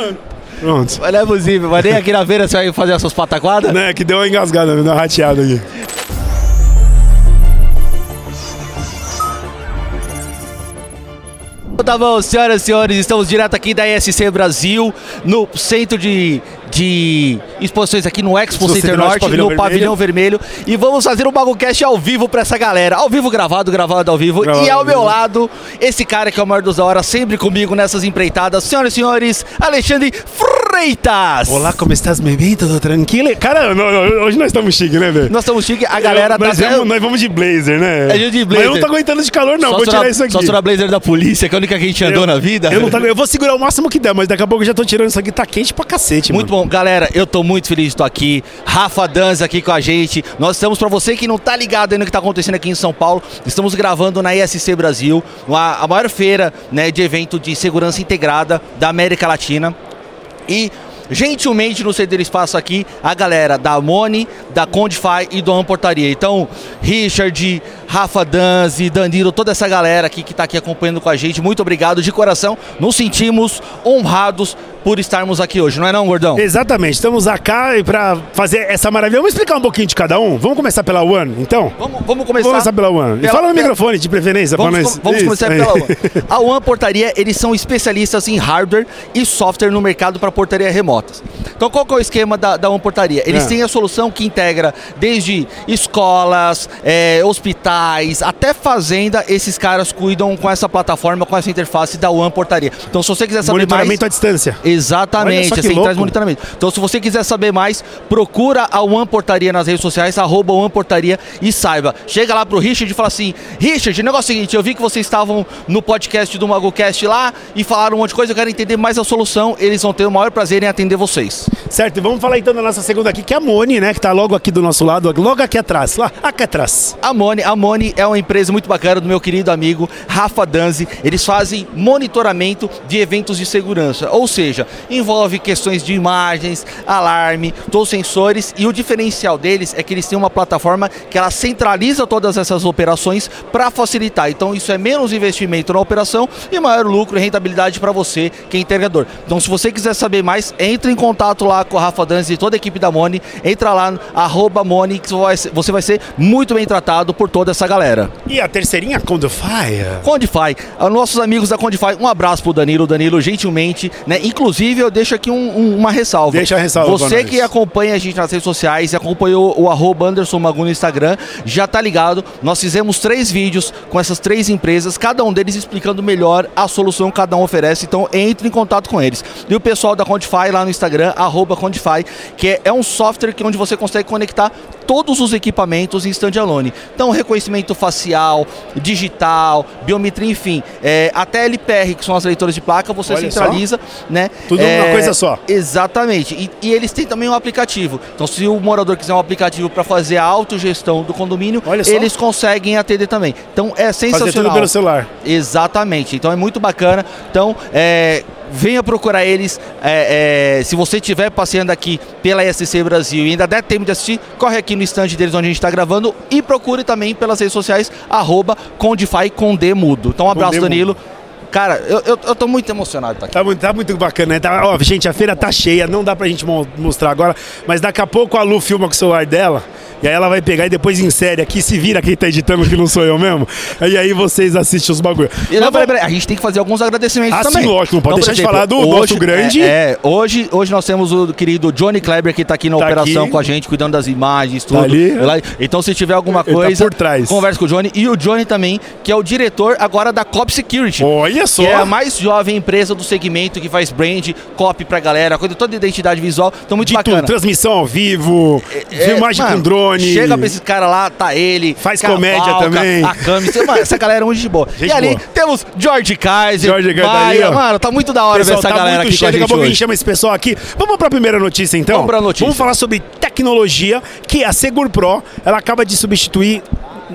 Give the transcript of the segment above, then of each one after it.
mano. Pronto. Mas não é possível, mas nem aqui na feira você vai fazer as suas pataquadas? Né, que deu uma engasgada, deu uma rateada aqui. Tá bom, senhoras e senhores, estamos direto aqui da ESC Brasil, no centro de, de exposições aqui no Expo Center Center Norte, Norte, Pavilhão no. Pavilhão Vermelho. E vamos fazer um BaguCast ao vivo pra essa galera. Ao vivo gravado, gravado ao vivo. Gravado e ao meu lado, esse cara que é o maior dos da hora, sempre comigo nessas empreitadas. Senhoras e senhores, Alexandre Freitas! Olá, como estás? Bem? Tudo tranquilo? Cara, não, não, hoje nós estamos chique, né, velho? Nós estamos chique, a galera Eu- nós, tá... vamos, nós vamos de blazer, né? É de Mas blazer. eu não tô aguentando de calor, não. só Vou tirar isso aqui. Só na blazer da polícia, que é a única que a gente andou na vida. Eu, não tô, eu vou segurar o máximo que der, mas daqui a pouco eu já tô tirando isso aqui. Tá quente pra cacete, Muito mano. bom, galera, eu tô muito feliz de estar aqui. Rafa Danza aqui com a gente. Nós estamos, pra você que não tá ligado ainda no que tá acontecendo aqui em São Paulo, estamos gravando na ISC Brasil, a maior feira né, de evento de segurança integrada da América Latina. E gentilmente nos ceder espaço aqui a galera da Mone, da Condify e do Portaria. Então, Richard, Rafa Danzi, Danilo, toda essa galera aqui que está aqui acompanhando com a gente, muito obrigado de coração. Nos sentimos honrados por estarmos aqui hoje, não é não, gordão? Exatamente, estamos cá pra fazer essa maravilha. Vamos explicar um pouquinho de cada um? Vamos começar pela One, então? Vamos, vamos começar. Vamos começar pela One. E Pela- fala no pela- microfone, de preferência, Vamos, pra nós. com- vamos Isso, começar pela One. A One Portaria, eles são especialistas em hardware e software no mercado para portaria remotas. Então, qual que é o esquema da, da One Portaria? Eles É. têm a solução que integra desde escolas, eh, hospitais, até fazenda. Esses caras cuidam com essa plataforma, com essa interface da One Portaria. Então, se você quiser saber mais... Monitoramento à distância. Exatamente, assim, traz monitoramento. Então, se você quiser saber mais, procura a One Portaria nas redes sociais, arroba One Portaria e saiba. Chega lá pro Richard e fala assim, Richard, o negócio é o seguinte, eu vi que vocês estavam no podcast do MagoCast lá e falaram um monte de coisa, eu quero entender mais a solução, eles vão ter o maior prazer em atender vocês. Certo, e vamos falar então da nossa segunda aqui, que é a Mone, né? Que tá logo aqui do nosso lado, logo aqui atrás. Lá, aqui atrás. A Mone, a Mone é uma empresa muito bacana do meu querido amigo Rafa Danzi. Eles fazem monitoramento de eventos de segurança, ou seja, envolve questões de imagens, alarme, todos os sensores e o diferencial deles é que eles têm uma plataforma que ela centraliza todas essas operações para facilitar. Então isso é menos investimento na operação e maior lucro e rentabilidade para você que é integrador. Então se você quiser saber mais, entre em contato lá com a Rafa Danzi e toda a equipe da Mone, entra lá no arroba Mone que você vai ser- muito bem tratado por toda essa galera. E a terceirinha, Condify. Condify, nossos amigos da Condify, um abraço pro Danilo, Danilo, gentilmente, né? Inclusive, eu deixo aqui um- um- uma ressalva. Deixa a ressalva Você que acompanha a gente nas redes sociais e acompanhou o arroba Anderson Magu no Instagram, já tá ligado. Nós fizemos três vídeos com essas três empresas, cada um deles explicando melhor a solução que cada um oferece. Então, entre em contato com eles. E o pessoal da Condify lá no Instagram, arroba Condify, que é, é um software que onde você consegue conectar todos os equipamentos em standalone. Então, reconhecimento facial, digital, biometria, enfim, é, até LPR, que são as leitoras de placa, você Olha só. centraliza, né? Tudo É, numa coisa só. Exatamente. E, e eles têm também um aplicativo. Então, se o morador quiser um aplicativo para fazer a autogestão do condomínio, eles conseguem atender também. Então, é Fazer sensacional. tudo pelo celular. Exatamente. Então é muito bacana. Então, é, venha procurar eles. É, é, se você estiver passeando aqui pela SC Brasil e ainda der tempo de assistir, corre aqui no stand deles onde a gente está gravando e procure também pelas redes sociais, arroba Condify com D mudo. Então, um abraço, Danilo. Cara, eu, eu, eu tô muito emocionado estar aqui. Tá muito, tá muito bacana, né? Tá, ó, gente, a feira tá cheia, não dá pra gente mo- mostrar agora, mas daqui a pouco a Lu filma com o celular dela, e aí ela vai pegar e depois insere aqui, se vira quem tá editando que não sou eu mesmo, e aí vocês assistem os bagulho. E não, peraí, peraí, a gente tem que fazer alguns agradecimentos Ah, também. sim, lógico, não pode por deixar de falar do nosso grande- É, é, hoje, hoje nós temos o querido Johnny Kleber que tá aqui na Tá operação aqui. com a gente, cuidando das imagens, tudo. Tá ali. Então, se tiver alguma tá coisa, por trás. converse com o Johnny. E o Johnny também, que é o diretor agora da Cop Security. Olha só. Que é a mais jovem empresa do segmento que faz brand, copy pra galera, coisa toda identidade visual. Então, muito de bacana. tudo, transmissão ao vivo, É, filmagem mano, com drone. Chega pra esse cara lá, tá ele. Faz comédia também. A câmera. Mano, essa galera é muito de boa. Gente e ali boa. temos George Kaiser. George Kaiser tá Maia. Mano, tá muito da hora ver Pessoal, essa tá galera muito aqui com cheio, a daqui a gente pouco a gente chama esse pessoal aqui. Vamos pra primeira notícia então? Vamos pra notícia. Vamos falar sobre tecnologia, que a Segur Pro, ela acaba de substituir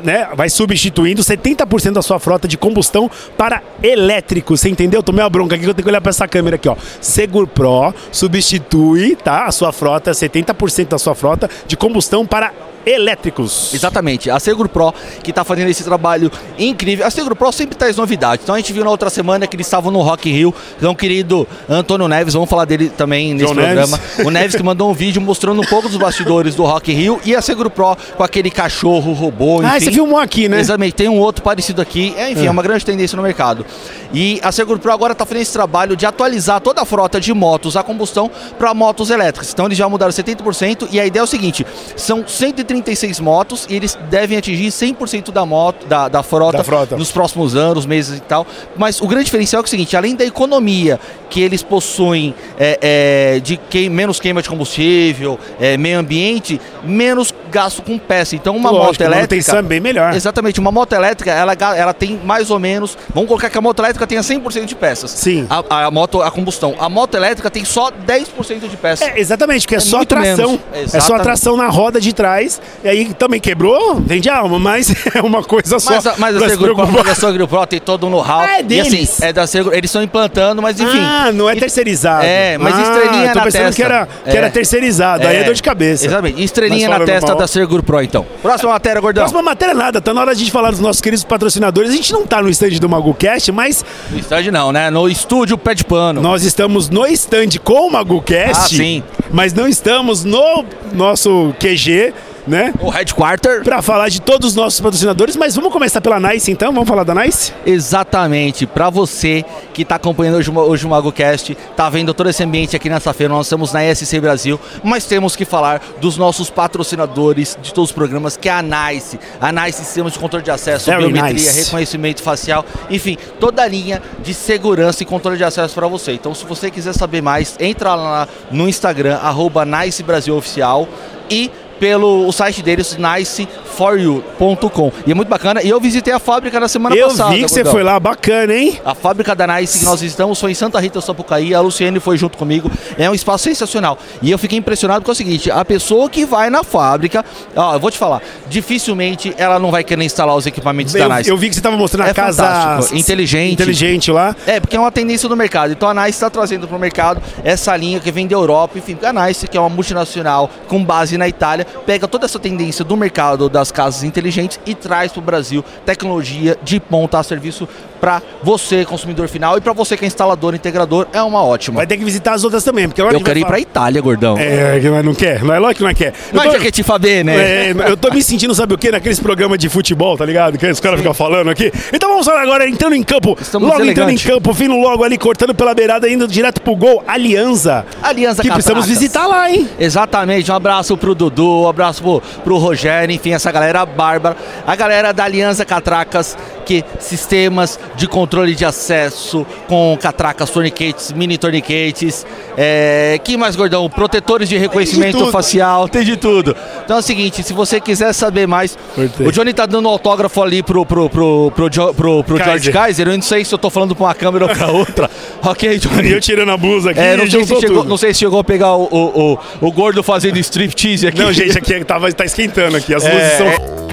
né, vai substituindo 70% da sua frota de combustão para elétrico. Você entendeu? Tomei uma bronca aqui que eu tenho que olhar para essa câmera aqui, ó. Segur Pro substitui, tá, a sua frota, 70% da sua frota de combustão para elétricos. Exatamente. A Seguro Pro que está fazendo esse trabalho incrível. A Seguro Pro sempre traz novidades. Então a gente viu na outra semana que eles estavam no Rock Rio. Então, querido Antônio Neves, vamos falar dele também nesse John programa. Neves. O Neves que mandou um vídeo mostrando um pouco dos bastidores do Rock Rio e a Seguro Pro com aquele cachorro robô. Ah, enfim. você filmou aqui, né? Exatamente, tem um outro parecido aqui. É, enfim, é. É. uma grande tendência no mercado. E a Seguro Pro agora está fazendo esse trabalho de atualizar toda a frota de motos a combustão para motos elétricas. Então eles já mudaram 70% e a ideia é o seguinte: são 136 motos e eles devem atingir 100% da moto, da, da, frota Da frota. nos próximos anos, meses e tal. Mas o grande diferencial é, o seguinte: além da economia que eles possuem é, é, de que, menos queima de combustível, é, meio ambiente, menos gasto com peça. Então uma Lógico, moto a elétrica. manutenção é bem melhor. Exatamente, uma moto elétrica, ela, ela tem mais ou menos. Vamos colocar que a moto elétrica tenha 100% de peças. Sim. A, a moto, a combustão. A moto elétrica tem só 10% de peças. É, exatamente, porque é, É só tração. É só tração na roda de trás. E aí também quebrou, vende alma, mas é uma coisa só. Mas, a- mas a se Seguro Pro, preocupar. mas a Seguro Pro tem todo um know-how. Ah, é e deles. assim, é da Seguro, eles estão implantando, mas enfim. Ah, não é E- terceirizado. É, mas ah, estrelinha tô na pensando testa. que era, que É. era terceirizado. Aí é dor de cabeça. Exatamente. E Estrelinha na testa da Seguro Pro, então. Próxima matéria, gordão. Próxima matéria nada, tá na hora de a gente falar dos nossos queridos patrocinadores. A gente não tá no stand do MaguCast, mas No estádio não, né? No estúdio Pé de Pano. nós estamos no stand com o MaguCast. Ah, sim. Mas não estamos no nosso QG, né? O Headquarter. Pra falar de todos os nossos patrocinadores, mas vamos começar pela Nice então? Vamos falar da Nice? Exatamente, para você que está acompanhando hoje, o- hoje o MagoCast, tá vendo todo esse ambiente aqui nessa feira, nós estamos na ESC Brasil, mas temos que falar dos nossos patrocinadores de todos os programas, que é a NICE. A NICE Sistemas de Controle de Acesso, Very Biometria, nice. Reconhecimento Facial, enfim, toda a linha de segurança e controle de acesso para você. Então, se você quiser saber mais, entra lá no Instagram, arroba NICE Brasil Oficial e pelo o site deles, niceforyou.com. E é muito bacana. E eu visitei a fábrica na semana Eu passada. vi que você foi lá, bacana, hein? A fábrica da Nice que nós visitamos foi em Santa Rita, Sapucaí. A Luciane foi junto comigo. É um espaço sensacional. E eu fiquei impressionado é o seguinte: a pessoa que vai na fábrica, ó, eu vou te falar, dificilmente ela não vai querer instalar os equipamentos Eu, da Nice. eu vi que você tava mostrando a É casa fantástico, inteligente. inteligente lá. É, porque é uma tendência do mercado. Então a Nice está trazendo para o mercado essa linha que vem da Europa. Enfim, a Nice, que é uma multinacional com base na Itália, pega toda essa tendência do mercado das casas inteligentes e traz para o Brasil tecnologia de ponta a serviço para você, consumidor final, e para você que é instalador, integrador, é uma ótima. Vai ter que visitar as outras também, porque a Eu gente quero ir para Itália, gordão. É, mas não quer. Não é lógico que não quer. Eu Mas já que te faber, né? É, eu tô me sentindo, sabe o quê? Naqueles programas de futebol, tá ligado? Que os caras ficam falando aqui. Então vamos lá agora, entrando em campo. Estamos logo entrando em campo, vindo logo ali, cortando pela beirada, indo direto pro gol. Alianza. Aliança Que precisamos Catracas. visitar lá, hein? Exatamente, um abraço pro Dudu, um abraço pro, pro Rogério, enfim, essa galera bárbara. A galera da Aliança Catracas, que sistemas de controle de acesso com catracas, torniquetes, mini torniquetes. É, que mais, gordão? Protetores de reconhecimento tudo. facial, tem de tudo. Então é o seguinte, se você quiser saber mais, Gostei. o Johnny tá dando autógrafo ali pro, pro, pro, pro, Jo- pro, pro George Kaiser. Kaiser. Eu não sei se eu tô falando pra uma câmera ou pra outra. ok, Johnny? E eu tirando a blusa aqui, É, não sei, se chegou, não sei se chegou a pegar o, o, o, o gordo fazendo striptease aqui. Não, gente, aqui tava, tá esquentando aqui. As luzes É, são. é-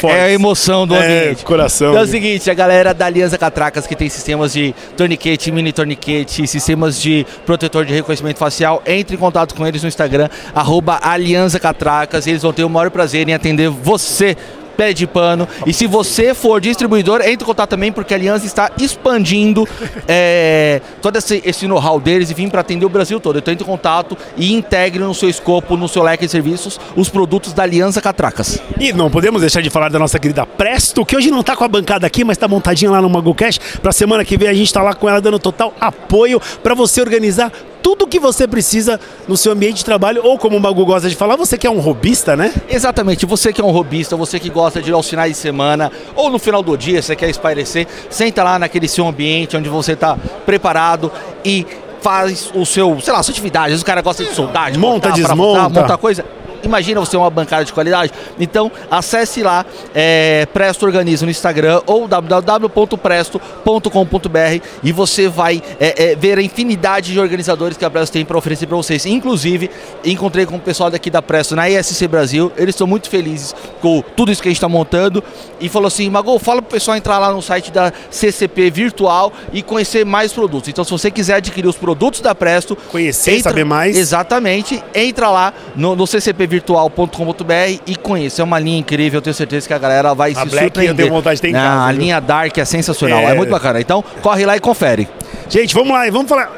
fortes. É a emoção do É, ambiente. coração. Então é o seguinte, a galera da Aliança Catracas que tem sistemas de torniquete, mini torniquete, sistemas de protetor de reconhecimento facial, entre em contato com eles no Instagram, arroba Aliança Catracas, e eles vão ter o maior prazer em atender você. Pé de pano. E se você for distribuidor, entre em contato também, porque a Aliança está expandindo é, todo esse, esse know-how deles e vim para atender o Brasil todo. Então entre em contato e integre no seu escopo, no seu leque de serviços, os produtos da Aliança Catracas. E não podemos deixar de falar da nossa querida Presto, que hoje não tá com a bancada aqui, mas tá montadinha lá no MagoCast. Pra semana que vem a gente tá lá com ela dando total apoio pra você organizar tudo o que você precisa no seu ambiente de trabalho, ou como o Magu gosta de falar, você que é um robista, né? Exatamente, você que é um robista, você que gosta de ir aos finais de semana ou no final do dia, você quer espairecer, senta lá naquele seu ambiente onde você está preparado e faz o seu, sei lá, sua atividade. Às vezes o cara gosta de soldar, de Monta, cortar, desmonta. montar coisa. Imagina você uma bancada de qualidade. Então, acesse lá é, Presto Organiza no Instagram ou www.presto.com.br e você vai é, é, ver a infinidade de organizadores que a Presto tem para oferecer para vocês. Inclusive, encontrei com o pessoal daqui da Presto na ESC Brasil. Eles estão muito felizes com tudo isso que a gente está montando e falou assim: Mago, fala para o pessoal entrar lá no site da CCP Virtual e conhecer mais produtos. Então, se você quiser adquirir os produtos da Presto, Conhecer, saber mais. Exatamente. Entra lá no, no CCP blackvirtual.com.br e conheça. É uma linha incrível, eu tenho certeza que a galera vai A se Black eu surpreender. tenho vontade de ter em Não, casa, A viu? linha Dark é sensacional, É. é. muito bacana. Então, corre lá e confere. Gente, vamos lá, vamos falar.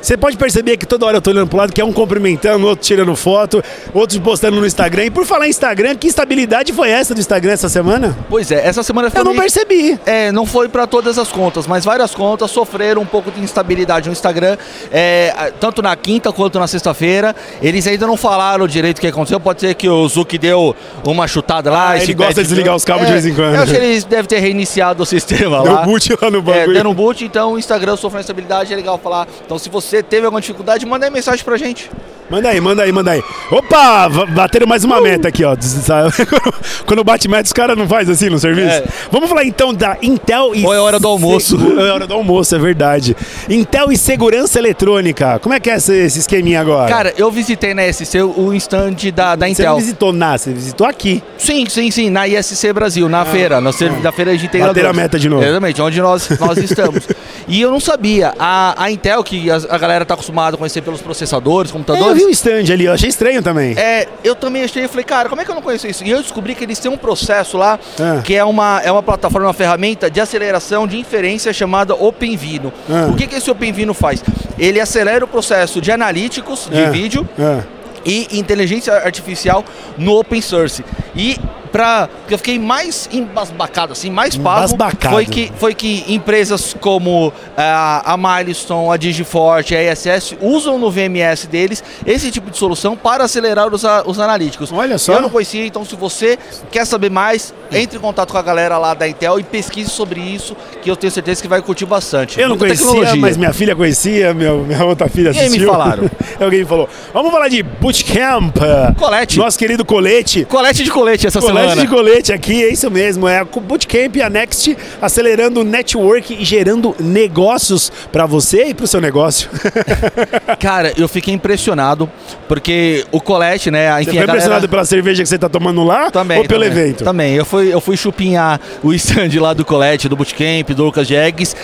Você pode perceber que toda hora eu tô olhando pro lado, que é um cumprimentando, outro tirando foto, outros postando no Instagram. E por falar em Instagram, que estabilidade foi essa do Instagram essa semana? Pois é, essa semana foi Eu não meio- percebi. É, não foi para todas as contas, mas várias contas sofreram um pouco de instabilidade no Instagram, é, tanto na quinta quanto na sexta-feira. Eles ainda não falaram direito o que aconteceu. Pode ser que o Zuki deu uma chutada lá. Ah, ele gosta de desligar os cabos É, de vez em quando. Eu acho que eles devem ter reiniciado o sistema Deu lá. boot lá no É, bagulho. dando um boot, então o Instagram sofreu instabilidade, é legal falar. Então, se você teve alguma dificuldade, manda aí mensagem pra gente. Manda aí, manda aí, manda aí. Opa, bateram mais uma meta aqui, ó. Quando bate meta, os caras não fazem assim no serviço. É. Vamos falar então da Intel e. Ou é hora do almoço. Se- É hora do almoço, é verdade. Intel e segurança eletrônica. Como é que é esse, esse esqueminha agora? Cara, eu visitei na SC o stand da, da você Intel. não visitou na, você visitou aqui. Sim, sim, sim, na ISC Brasil, na feira, na, ser- na feira de integradores. Bateram a meta de novo. Exatamente, onde nós, nós estamos. e eu não sabia, a, a Intel, que a, a galera tá acostumada a conhecer pelos processadores, É, eu computadores, vi o stand ali, eu achei estranho também. é, eu também achei, eu falei, cara, como é que eu não conheço isso? E eu descobri que eles têm um processo lá, Ah. que é uma, é uma plataforma, uma ferramenta de aceleração de inferência chamada OpenVino. Ah. O que, que esse OpenVino faz? Ele acelera o processo de analíticos de Ah, vídeo, ah. E inteligência artificial no open source. E para que eu fiquei mais embasbacado assim, mais Embasbacado. foi que foi que empresas como ah, a Milestone, a Digiforte, a ESS usam no VMS deles esse tipo de solução para acelerar os, a- os analíticos. Olha só. Eu não conhecia, então se você quer saber mais, entre em contato com a galera lá da Intel e pesquise sobre isso, que eu tenho certeza que vai curtir bastante. Eu não Muita conhecia, tecnologia. mas minha filha conhecia, meu, minha outra filha E aí me assistiu. falaram? Alguém me falou. Vamos falar de Bootcamp. Colete. Nosso querido Colete. Colete de colete essa Colete semana. De colete aqui, é isso mesmo. É a Bootcamp e a Next acelerando o network e gerando negócios para você e para o seu negócio. Cara, eu fiquei impressionado, porque o Colete, né? Você Enfim, foi a galera... impressionado pela cerveja que você tá tomando lá Também, ou pelo também. evento? Também. Eu fui, eu fui chupinhar o stand lá do Colete, do Bootcamp, do Lucas Jegues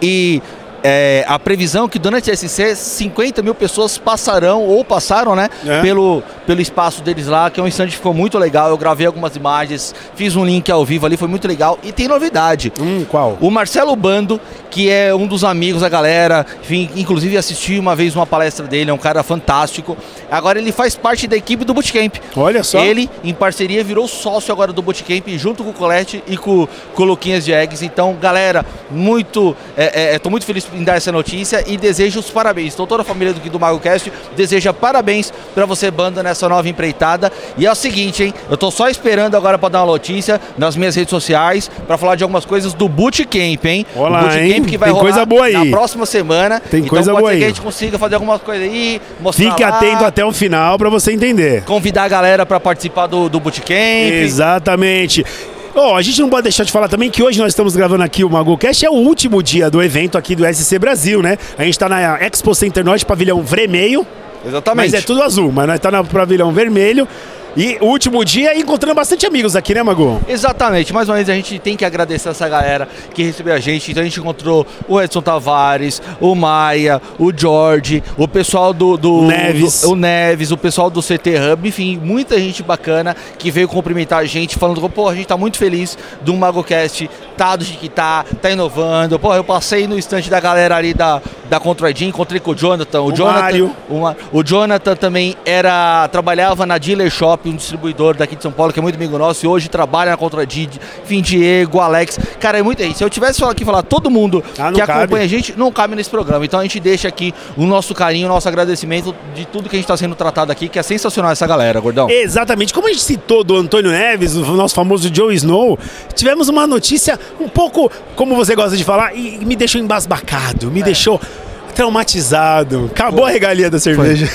e é, a previsão é que durante a SC 50 mil pessoas passarão ou passaram, né? É. Pelo, pelo espaço deles lá, que é um stand que ficou muito legal. Eu gravei algumas imagens, fiz um link ao vivo ali, foi muito legal. E tem novidade. Hum, qual? O Marcelo Bando, que é um dos amigos da galera, enfim, inclusive assisti uma vez uma palestra dele, é um cara fantástico. Agora ele faz parte da equipe do Bootcamp. Olha só. Ele, em parceria, virou sócio agora do Bootcamp, junto com o Colette e com, com o Luquinhas de Eggs. Então, galera, muito. É, é, tô muito feliz em dar essa notícia e desejo os parabéns. Então, toda a família do, do MagoCast deseja parabéns pra você, banda, nessa nova empreitada. E é o seguinte, hein? Eu tô só esperando agora pra dar uma notícia nas minhas redes sociais pra falar de algumas coisas do Bootcamp, hein? Olá, o Bootcamp hein? que vai Tem rolar coisa boa aí. na próxima semana. Tem então, coisa pode boa ser que aí. a gente consiga fazer algumas coisas aí, mostrar Fique lá, atento até o final para você entender. convidar a galera pra participar do, do Bootcamp. Exatamente. Ó, a gente não pode deixar de falar também que hoje nós estamos gravando aqui o MagoCast, é o último dia do evento aqui do SC Brasil, né? A gente tá na Expo Center Norte, pavilhão vermelho, Exatamente. mas é tudo azul, mas nós tá no pavilhão vermelho. E o último dia encontrando bastante amigos aqui, né, Mago? Exatamente, mais uma vez a gente tem que agradecer essa galera que recebeu a gente. Então a gente encontrou o Edson Tavares, o Maia, o George, o pessoal do, do O Neves. do- o Neves, o pessoal do CT Hub, enfim, muita gente bacana que veio cumprimentar a gente, falando, pô, a gente tá muito feliz do MagoCast, tá do jeito que tá, tá inovando. Pô, eu passei no estante da galera ali da, da Contradim, encontrei com o Jonathan. O, O Jonathan, Mário. o Jonathan também era trabalhava na Dealer Shop, um distribuidor daqui de São Paulo, que é muito amigo nosso, e hoje trabalha na Contradid, enfim, Diego, Alex. Cara, é muito aí. Se eu tivesse aqui falar todo mundo Ah, que cabe. acompanha a gente, não cabe nesse programa. Então a gente deixa aqui o nosso carinho, o nosso agradecimento de tudo que a gente está sendo tratado aqui, que é sensacional essa galera, gordão. Exatamente. Como a gente citou do Antônio Neves, o nosso famoso Joe Snow, tivemos uma notícia um pouco, como você gosta de falar, e me deixou embasbacado, É. me deixou traumatizado. Acabou a regalia da cerveja.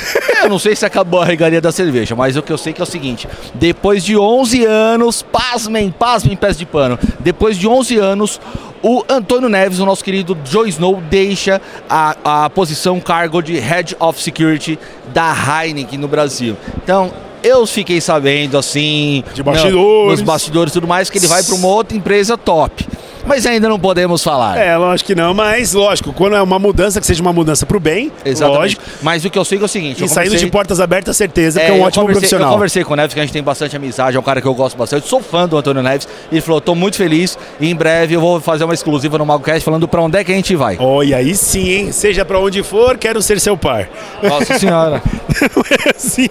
Eu não sei se acabou a regalia da cerveja, mas o que eu sei que é o seguinte: depois de 11 anos, pasmem, pasmem, pés de pano. Depois de 11 anos, o Antônio Neves, o nosso querido Joe Snow, deixa a, a posição cargo de Head of Security da Heineken no Brasil. Então. Eu fiquei sabendo assim. De bastidores. Nos bastidores e tudo mais, que ele vai para uma outra empresa top. Mas ainda não podemos falar. É, lógico que não, mas lógico, quando é uma mudança, que seja uma mudança pro bem, Exatamente. lógico. Mas o que eu sei é o seguinte, E saindo de portas abertas, certeza, É, é um ótimo profissional. Eu conversei com o Neves, que a gente tem bastante amizade, é um cara que eu gosto bastante. Sou fã do Antônio Neves. Ele falou: tô muito feliz. E em breve eu vou fazer uma exclusiva no MagoCast falando pra onde é que a gente vai. Olha, aí sim, hein? Seja pra onde for, quero ser seu par. Nossa senhora. Sim.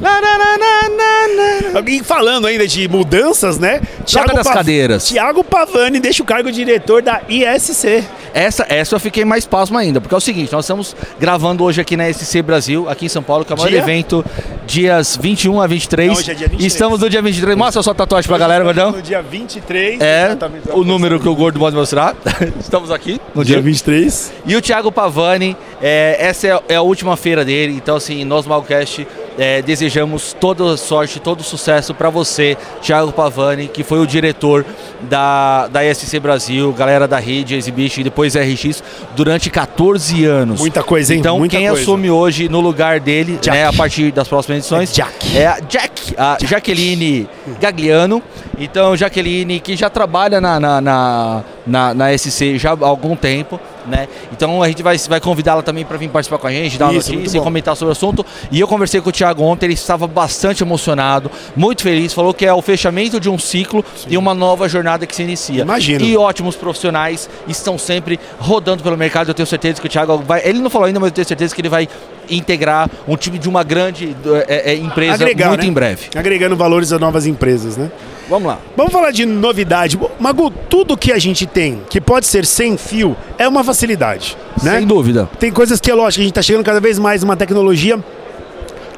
E falando ainda de mudanças, né? Troca das cadeiras. Tiago Pavani deixa o cargo de diretor da ISC. Essa, essa eu fiquei mais pasmo ainda, porque é o seguinte, nós estamos gravando hoje aqui na SC Brasil, aqui em São Paulo, que é o maior Dia? evento, dias 21 a 23. Não, hoje é dia 23. Estamos no dia 23. Mostra a sua tatuagem pra galera, gordão. No dia 23. É, o número que o gordo pode mostrar. Estamos aqui no Dia dia 23. E o Thiago Pavani, é, essa é, é a última feira dele, então assim, nós Malcast é, desejamos toda sorte, todo sucesso para você, Thiago Pavani, que foi o diretor da, da ESC Brasil, galera da rede Exhibition e depois RX durante 14 anos. Muita coisa, hein? Então Muita quem coisa. assume hoje no lugar dele, Jack. né, a partir das próximas edições, É Jack. é a Jack, a Jaqueline Gagliano. Então, Jaqueline, que já trabalha na, na, na, na, na SC já há algum tempo, né? Então a gente vai, vai convidá-la também para vir participar com a gente, dar uma Isso, notícia e comentar sobre o assunto. E eu conversei com o Thiago ontem, ele estava bastante emocionado, muito feliz, falou que é o fechamento de um ciclo e uma nova jornada que se inicia. Imagino. E ótimos profissionais estão sempre rodando pelo mercado. Eu tenho certeza que o Thiago vai. Ele não falou ainda, mas eu tenho certeza que ele vai integrar um time de uma grande é, é, empresa Agregar, muito né? em breve. Agregando valores a novas empresas, né? Vamos lá. Vamos falar de novidade. Magu, tudo que a gente tem que pode ser sem fio é uma facilidade, né? Sem dúvida. Tem coisas que é lógico, a gente está chegando cada vez mais numa tecnologia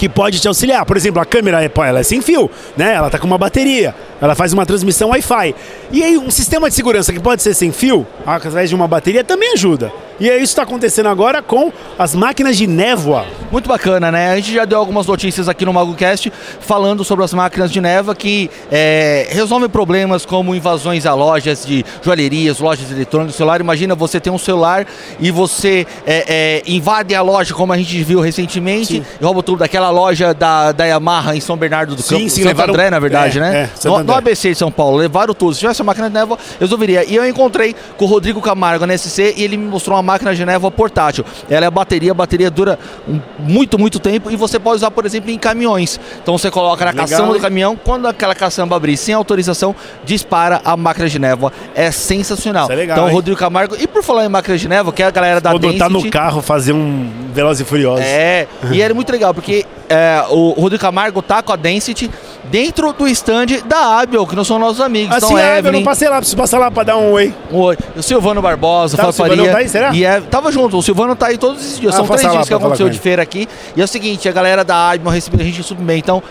que pode te auxiliar. Por exemplo, a câmera é, ela é sem fio, né? Ela tá com uma bateria, ela faz uma transmissão Wi-Fi. E aí um sistema de segurança que pode ser sem fio, através de uma bateria, também ajuda. E é isso que está acontecendo agora com as máquinas de névoa. Muito bacana, né? A gente já deu algumas notícias aqui no MagoCast falando sobre as máquinas de névoa que é, resolvem problemas como invasões a lojas de joalherias, lojas eletrônicas, celular. Imagina você ter um celular e você é, é, invade a loja, como a gente viu recentemente, Sim. e rouba tudo daquela loja da, da Yamaha em São Bernardo do Sim, Campo, sim, Santo levaram- André, na verdade, é, né? é, no, no ABC de São Paulo, levaram tudo. Se tivesse uma máquina de névoa, resolveria. E eu encontrei com o Rodrigo Camargo na SC e ele me mostrou uma máquina de névoa portátil. Ela é bateria, a bateria dura um- muito, muito tempo e você pode usar, por exemplo, em caminhões. Então você coloca na Legal, caçamba do caminhão, quando aquela caçamba abrir sem autorização, dispara a máquina de névoa. É sensacional. É legal, então, hein? Rodrigo Camargo, e por falar em máquina de névoa, que é a galera da Quando tá no Density- carro fazer um Velozes e Furiosos. é, e era muito legal, porque é, o Rodrigo Camargo tá com a Density dentro do stand da Abiel, que não são nossos amigos. Assim, então, eu Evelyn, não passei lá, preciso passar lá pra dar um oi. o, o Silvano Barbosa, Tá, tá, o Silvano tá aí, será? E é, tava junto, o Silvano tá aí todos esses dias. Ah, São três dias que aconteceu de feira aqui. E é o seguinte, a galera da Abiel recebeu a gente super bem. Então,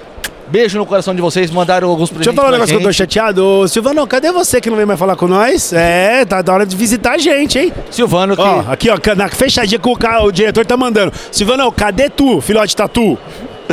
beijo no coração de vocês, mandaram alguns Deixa eu presentes falar um negócio que eu tô gente. chateado. Ô, Silvano, cadê você que não vem mais falar com nós? É, tá da hora de visitar a gente, hein? Silvano, que... Ó, aqui, ó, na fechadinha que o, o diretor tá mandando. Silvano, cadê tu, filhote tatu?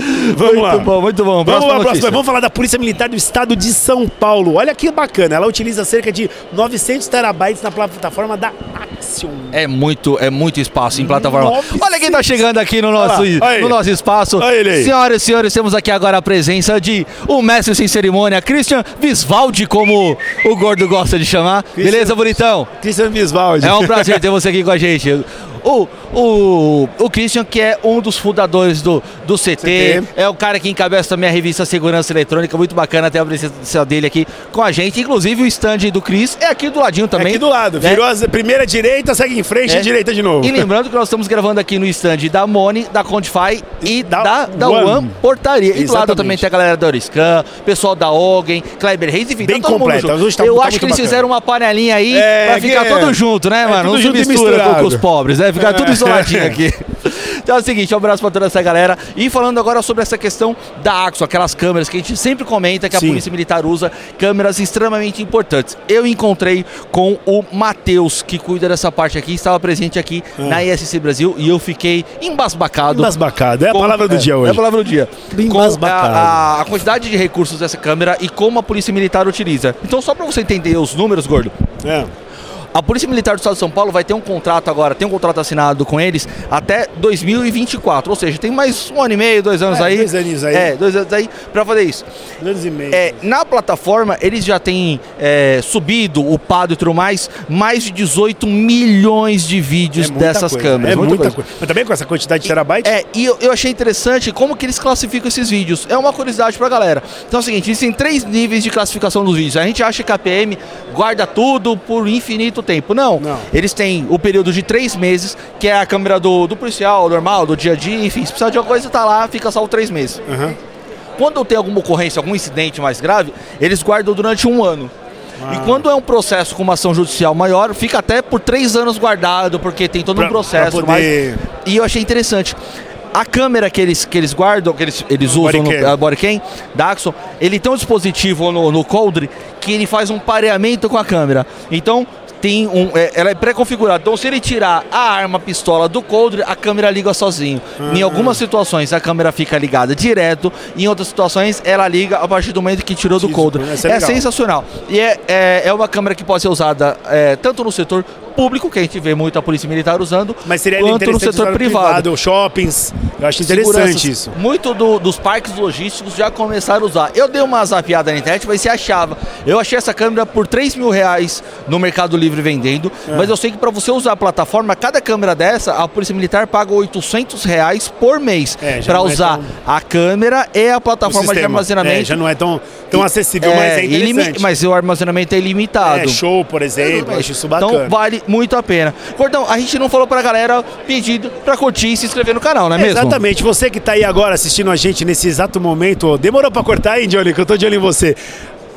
Vamos lá. Muito bom, muito bom. Vamos Próxima lá, próxima. Vamos falar da Polícia Militar do Estado de São Paulo. Olha que bacana. Ela utiliza cerca de 900 terabytes na plataforma da Axion. É muito, é muito espaço em plataforma. 900. Olha quem tá chegando aqui no nosso, Olha lá, no nosso espaço. Olha ele aí. Senhoras e senhores, temos aqui agora a presença de o mestre sem cerimônia, Christian Visvaldi, como o gordo gosta de chamar. Beleza, bonitão? Christian Visvaldi. É um prazer ter você aqui com a gente. O, o, o Christian, que é um dos fundadores do, do CT, CT. é o cara que encabeça também a revista Segurança Eletrônica, muito bacana ter a presença dele aqui com a gente. Inclusive o stand do Cris é aqui do ladinho É também. aqui do lado. né? Virou a primeira direita, segue em frente É. e direita de novo. E lembrando que nós estamos gravando aqui no stand da Moni, da Quantify e Da da, da One. One Portaria. E do lado também tem a galera da Oriscan, pessoal da Ogen, Kleber Reis, enfim, Bem tá todo. Hoje tá- Eu tá acho que eles bacana. fizeram uma panelinha aí É, pra ficar é- tudo junto, né, é mano? Não se mistura com, com os pobres, né? Ficar tudo É. isoladinho aqui. Então é o seguinte, um abraço pra toda essa galera. E falando agora sobre essa questão da Axo, aquelas câmeras que a gente sempre comenta que a Sim. Polícia Militar usa, câmeras extremamente importantes. Eu encontrei com o Matheus, que cuida dessa parte aqui, estava presente aqui na ISC Brasil e eu fiquei embasbacado. Embasbacado. É a com- palavra do é, dia É hoje. a palavra do dia. Embasbacado. a, a- a quantidade de recursos dessa câmera e como a Polícia Militar utiliza. Então, só para você entender os números, gordo, É. A Polícia Militar do Estado de São Paulo vai ter um contrato agora, tem um contrato assinado com eles até 2024. Ou seja, tem mais um ano e meio, dois anos É, aí. dois aninhos aí. É, dois anos aí pra fazer isso. Dois anos e meio. É, na plataforma, eles já têm é, subido, upado e tudo mais, mais de 18 milhões de vídeos É muita dessas coisa, câmeras. É muita, coisa. coisa. Mas também com essa quantidade de terabytes? É, e eu, eu achei interessante como que eles classificam esses vídeos. É uma curiosidade pra galera. Então é o seguinte, existem três níveis de classificação dos vídeos. A gente acha que a PM guarda tudo por infinito tempo. Não. Não. Eles têm o período de três meses, que é a câmera do, do policial, normal, do dia a dia, enfim, se precisar de alguma coisa, tá lá, fica só três meses. Aham. Quando tem alguma ocorrência, algum incidente mais grave, eles guardam durante um ano. Ah. E quando é um processo com uma ação judicial maior, fica até por três anos guardado, porque tem todo Pra- um processo. poder- E eu achei interessante. A câmera que eles, que eles guardam, que eles, eles usam no Bodycam. a Bodycam da Axon, ele tem um dispositivo no, no Coldre que ele faz um pareamento com a câmera. Então, tem um, é, ela é pré-configurada. Então, se ele tirar a arma, a pistola do Coldre, a câmera liga sozinho. Em algumas situações, a câmera fica ligada direto. Em outras situações, ela liga a partir do momento que tirou do Coldre. essa é É, sensacional. E é, é, é uma câmera que pode ser usada é, tanto no setor público, que a gente vê muito a Polícia Militar usando, Mas seria quanto no setor usar privado. shoppings. Eu acho interessante isso. Muito do- dos parques logísticos já começaram a usar. Eu dei uma zapiada na internet, mas você achava. Eu achei essa câmera por 3 mil reais no Mercado Livre vendendo. É. Mas eu sei que para você usar a plataforma, cada câmera dessa, a Polícia Militar paga 800 reais por mês. É, para é usar tão- a câmera e a O plataforma de armazenamento. É, já não é tão, tão acessível, mas é interessante. Mas o armazenamento é ilimitado. É, show, por exemplo. acho isso bacana. Então vale muito a pena. Gordão, a gente não falou pra galera pedido pra curtir e se inscrever no canal, não é mesmo? Exatamente, você que tá aí agora assistindo a gente nesse exato momento, demorou pra cortar, hein, Johnny? Que eu tô de olho em você.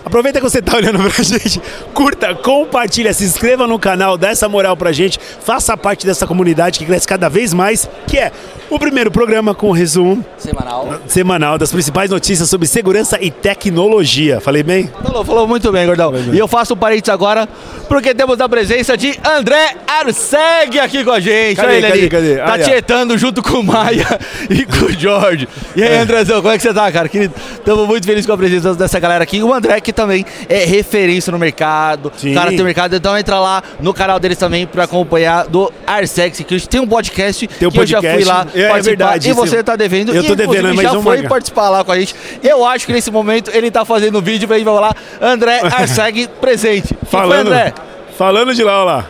Aproveita que você tá olhando pra gente, curta, compartilha, se inscreva no canal, dá essa moral pra gente, faça parte dessa comunidade que cresce cada vez mais, que é o primeiro programa com resumo Semanal. semanal das principais notícias sobre segurança e tecnologia. Falei bem? Falou, falou muito bem, Gordão. E eu faço um parênteses agora, porque temos a presença de André Arceg aqui com a gente. Cadê, Olha ele cadê, ali. cadê? Tá Olha. tietando junto com o Maia e com o Jorge. E aí, Andrezão, como é que você tá, cara? Querido, estamos muito felizes com a presença dessa galera aqui. O André, que também é referência no mercado. Sim. Cara tem mercado, então entra lá no canal deles também pra acompanhar do Arceg Security. Tem um podcast Tem um que eu já fui podcast. lá É, é participar. verdade, E você isso. tá devendo. Eu e, tô devendo, mas já foi participar lá com a gente. Eu acho que nesse momento ele tá fazendo vídeo pra gente falar André Arceg presente. Falando, André? falando de lá, ó lá.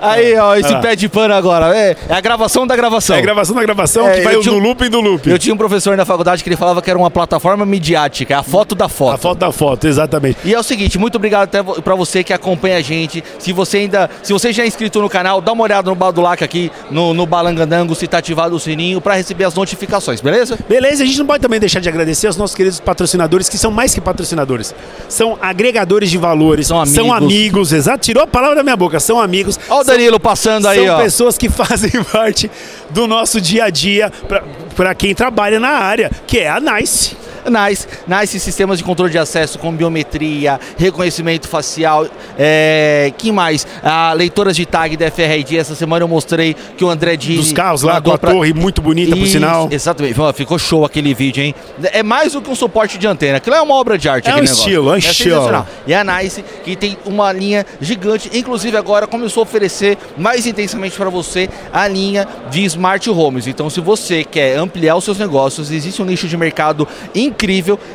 Aí, ó, esse pé de pano agora. É, é a gravação da gravação. É a gravação da gravação É, que vai no tinha um- loop do loop. Eu tinha um professor na faculdade que ele falava que era uma plataforma midiática, é a foto da A foto. foto da foto, exatamente. E é o seguinte, muito obrigado até pra você que acompanha a gente. Se você ainda, se você já é inscrito no canal, dá uma olhada no Badulac aqui, no, no Balangandango, se tá ativado o sininho pra receber as notificações, beleza? Beleza, a gente não pode também deixar de agradecer aos nossos queridos patrocinadores, que são mais que patrocinadores. São agregadores de valores. São amigos. São amigos, exato. Tirou a palavra da minha boca. São amigos. Danilo passando aí, são ó. pessoas que fazem parte do nosso dia a dia para quem trabalha na área, que é a Nice. Nice, Nice sistemas de controle de acesso com biometria, reconhecimento facial, é, que mais? Ah, leitoras de tag da FRID. Essa semana eu mostrei que o André Dini Dos carros lá, com a pra- torre muito bonita, por Isso, sinal. Exatamente. Ficou show aquele vídeo, hein? É mais do que um suporte de antena. Aquilo é uma obra de arte. É um negócio. estilo, é um estilo. sensacional. E a Nice, que tem uma linha gigante, inclusive agora começou a oferecer mais intensamente para você a linha de smart homes. Então, se você quer ampliar os seus negócios, existe um nicho de mercado incrível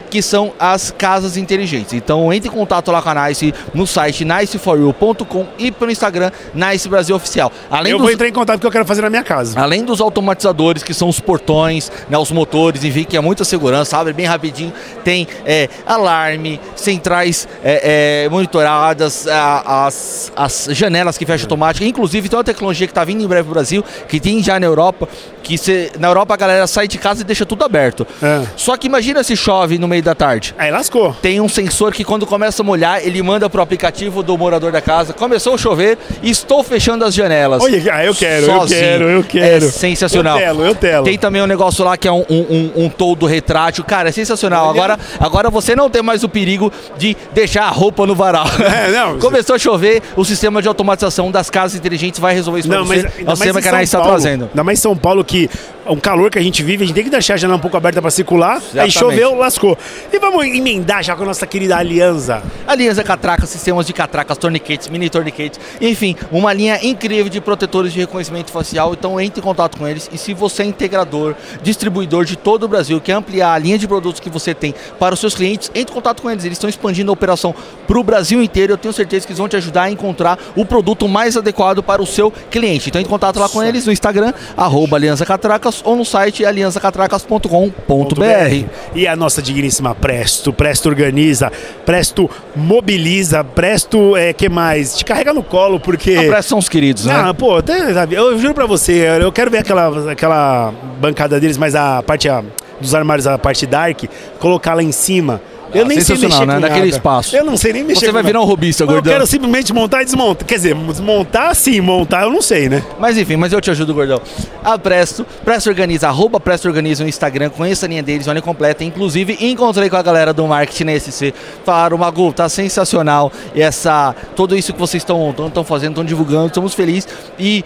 que são as casas inteligentes. Então, entre em contato lá com a Nice no site niceforyou.com e pelo Instagram Nice Brasil Oficial. Além eu dos vou entrar em contato porque eu quero fazer na minha casa. Além dos automatizadores, que são os portões, né, os motores, enfim, que é muita segurança, abre bem rapidinho, tem é, alarme, centrais é, é, monitoradas, a- as, as janelas que fecham automática, inclusive tem uma tecnologia que está vindo em breve para o Brasil, que tem já na Europa, que cê- na Europa a galera sai de casa e deixa tudo aberto. É. Só que imagina se chove no meio da tarde. Aí lascou. Tem um sensor que quando começa a molhar, ele manda pro aplicativo do morador da casa. Começou a chover, estou fechando as janelas. Olha, ah, eu quero, Sozinho. eu quero, eu quero. É sensacional. Eu telo, eu telo. Tem também um negócio lá que é um, um, um, um toldo retrátil. Cara, é sensacional. Olha. Agora, agora você não tem mais o perigo de deixar a roupa no varal. É, não. Começou a chover, o sistema de automatização das casas inteligentes vai resolver isso Não, pra mas você. É o sistema em que a Nice está trazendo. Ainda mais em São Paulo, que é um calor que a gente vive, a gente tem que deixar a janela um pouco aberta pra circular. Aí Exatamente. Choveu, lascou. E vamos emendar já com a nossa querida Aliança. Aliança Catraca, sistemas de catracas, torniquetes, mini torniquetes, enfim, uma linha incrível de protetores de reconhecimento facial. Então entre em contato com eles e se você é integrador, distribuidor de todo o Brasil, quer ampliar a linha de produtos que você tem para os seus clientes, entre em contato com eles. Eles estão expandindo a operação para o Brasil inteiro. Eu tenho certeza que eles vão te ajudar a encontrar o produto mais adequado para o seu cliente. Então entre em contato lá com eles no Instagram, arroba Aliança Catracas ou no site aliançacatracas.com.br. E a nossa digníssima Presto. Presto organiza, Presto mobiliza, Presto, é, que mais? Te carrega no colo, porque... A Presto são os queridos, né? Ah, pô, eu juro pra você, eu quero ver aquela, aquela bancada deles, mas a parte a, dos armários, a parte dark, colocar lá em cima. Eu Ah, nem sei mexer né? Naquele espaço. Eu não sei nem mexer Você vai nada. virar um robista, Eu gordão. quero simplesmente montar e desmontar. Quer dizer, desmontar sim, montar eu não sei, né? Mas enfim, mas eu te ajudo, gordão. A Presto, Presto Organiza, arroba Presto Organiza no Instagram, conheça a linha deles, olha completa. Inclusive, encontrei com a galera do marketing na SC. Falaram, Magu, tá sensacional. E essa, tudo isso que vocês estão fazendo, estão divulgando, estamos felizes. E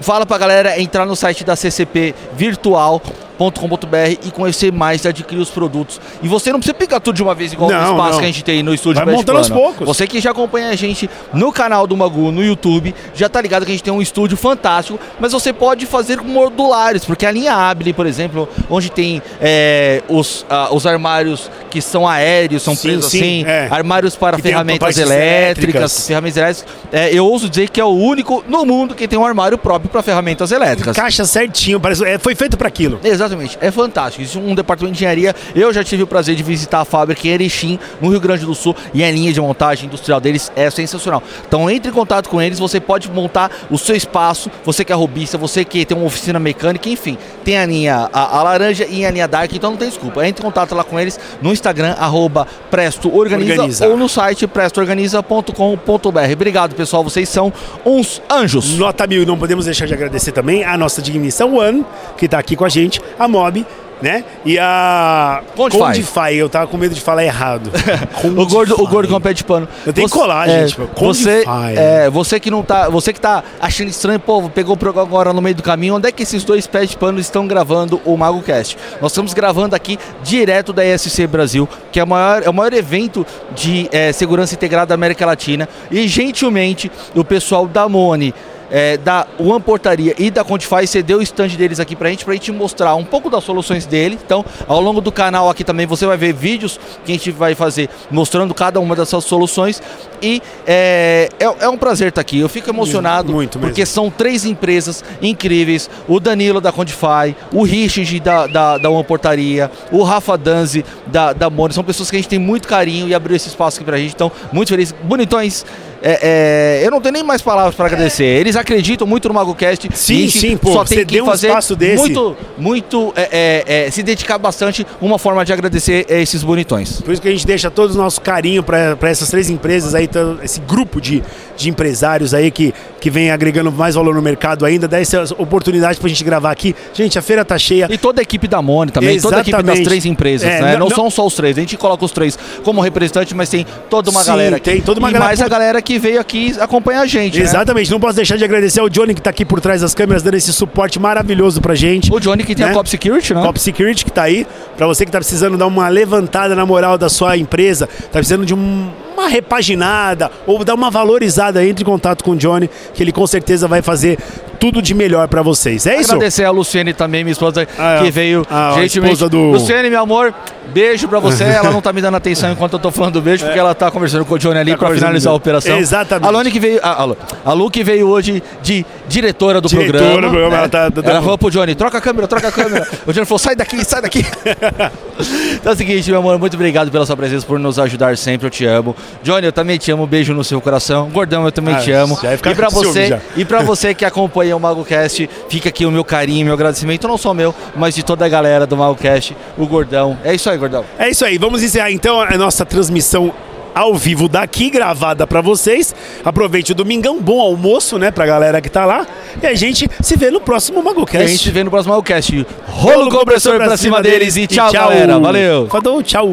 fala pra galera entrar no site da CCP Virtual. .com.br e conhecer mais e adquirir os produtos. E você não precisa pegar tudo de uma vez igual Não, o espaço não. que a gente tem no estúdio Vai montando aos poucos. Você que já acompanha a gente no canal do Magu, no YouTube, já tá ligado que a gente tem um estúdio fantástico, mas você pode fazer com modulares, porque a linha Abile, por exemplo, onde tem é, os, ah, os armários que são aéreos, são Sim, presos sim, assim, é. armários para Que ferramentas elétricas, elétricas. ferramentas elétricas, é, eu ouso dizer que é o único no mundo que tem um armário próprio para ferramentas elétricas. Caixa certinho, parece, é, foi feito para aquilo. Exatamente, é fantástico. Existe um departamento de engenharia. Eu já tive o prazer de visitar a fábrica em Erechim, no Rio Grande do Sul, e a linha de montagem industrial deles é sensacional. Então entre em contato com eles, você pode montar o seu espaço, você que é robista, você que tem uma oficina mecânica, enfim, tem a linha a, a laranja e a linha dark, então não tem desculpa. Entre em contato lá com eles no Instagram, arroba Presto Organiza, ou no site prestoorganiza.com.br. Obrigado, pessoal, vocês são uns anjos. Nota mil, não podemos deixar de agradecer também a nossa digníssima One, que tá aqui com a gente, a Mob, né? E a Condify. Eu tava com medo de falar errado. O gordo, o gordo com o pé de pano. Eu tenho que colar, é, gente, pô. Você, é, você que não tá, você que tá achando estranho, pô, pegou o programa agora no meio do caminho. Onde é que esses dois pés de pano estão gravando o MagoCast? Nós estamos gravando aqui direto da ESC Brasil, que é o maior, é o maior evento de é, segurança integrada da América Latina. E gentilmente o pessoal da Mone é, da One Portaria e da Quantify cedeu o stand deles aqui pra gente, pra gente mostrar um pouco das soluções dele. Então, ao longo do canal aqui também você vai ver vídeos que a gente vai fazer mostrando cada uma dessas soluções. E é, é, é um prazer estar aqui. Eu fico emocionado Muito mesmo. porque são três empresas incríveis: o Danilo da Quantify, o Richard da, da, da One Portaria, o Rafa Danzi da, da. São pessoas que a gente tem muito carinho e abriu esse espaço aqui pra gente. Então, muito feliz. Bonitões. É, é, eu não tenho nem mais palavras para agradecer. Eles acreditam muito no MagoCast. Sim, a sim, pô, Só tem você que deu um fazer espaço desse. muito, muito é, é, é, se dedicar bastante. Uma forma de agradecer a esses bonitões. Por isso que a gente deixa todo o nosso carinho para essas três empresas aí, esse grupo de, de empresários aí que, que vem agregando mais valor no mercado ainda, dá essa oportunidade pra gente gravar aqui. Gente, a feira tá cheia. E toda a equipe da Mone também, toda a equipe das Exatamente. três empresas, É, né? não- Não, não- são só os três, a gente coloca os três como representante, mas tem toda uma Sim, galera aqui. tem toda uma e galera mais por- a galera que veio aqui acompanhar a gente, né? Exatamente, não posso deixar de agradecer ao Johnny que tá aqui por trás das câmeras, dando esse suporte maravilhoso pra gente. O Johnny que tem Né? a Cop Security, né? Cop Security que tá aí, pra você que tá precisando dar uma levantada na moral da sua empresa, tá precisando de um- uma repaginada ou dar uma valorizada, entre em contato com o Johnny, que ele com certeza vai fazer tudo de melhor pra vocês. É isso? Agradecer a Luciene também, minha esposa, Ah, que veio a gentilmente. esposa do- Luciene, meu amor, beijo pra você. Ela não tá me dando atenção enquanto eu tô falando do beijo, porque ela tá conversando com o Johnny ali Tá pra finalizar a operação. Exatamente. A Lone que veio. A, a, Lu- que veio hoje de diretora do Diretora programa. do programa, né? ela tá- tá- Ela falou pro Johnny: troca a câmera, troca a câmera. o Johnny falou: sai daqui, sai daqui. então é o seguinte, meu amor, muito obrigado pela sua presença, por nos ajudar sempre. Eu te amo. Johnny, eu também te amo. Beijo no seu coração. Gordão, eu também Ah, te amo. já E pra você, já. e pra você que acompanha o MagoCast, fica aqui o meu carinho, meu agradecimento, não só meu, mas de toda a galera do MagoCast, o Gordão. É isso aí, Gordão. É isso aí, vamos encerrar então a nossa transmissão ao vivo daqui, gravada pra vocês. Aproveite o domingão, bom almoço, né, pra galera que tá lá. E a gente se vê no próximo E a gente MagoCast. se vê no próximo MagoCast. Rolo compressor pra cima deles e tchau, galera. Valeu. Falou, tchau.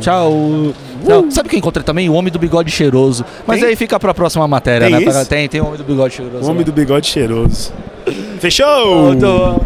Tchau. Tchau. Sabe quem eu encontrei também? O Homem do Bigode Cheiroso. Mas Tem? aí fica pra próxima matéria, Tem né? Tem, tem o Homem do Bigode Cheiroso. O homem lá. do bigode cheiroso. Fechou? Então,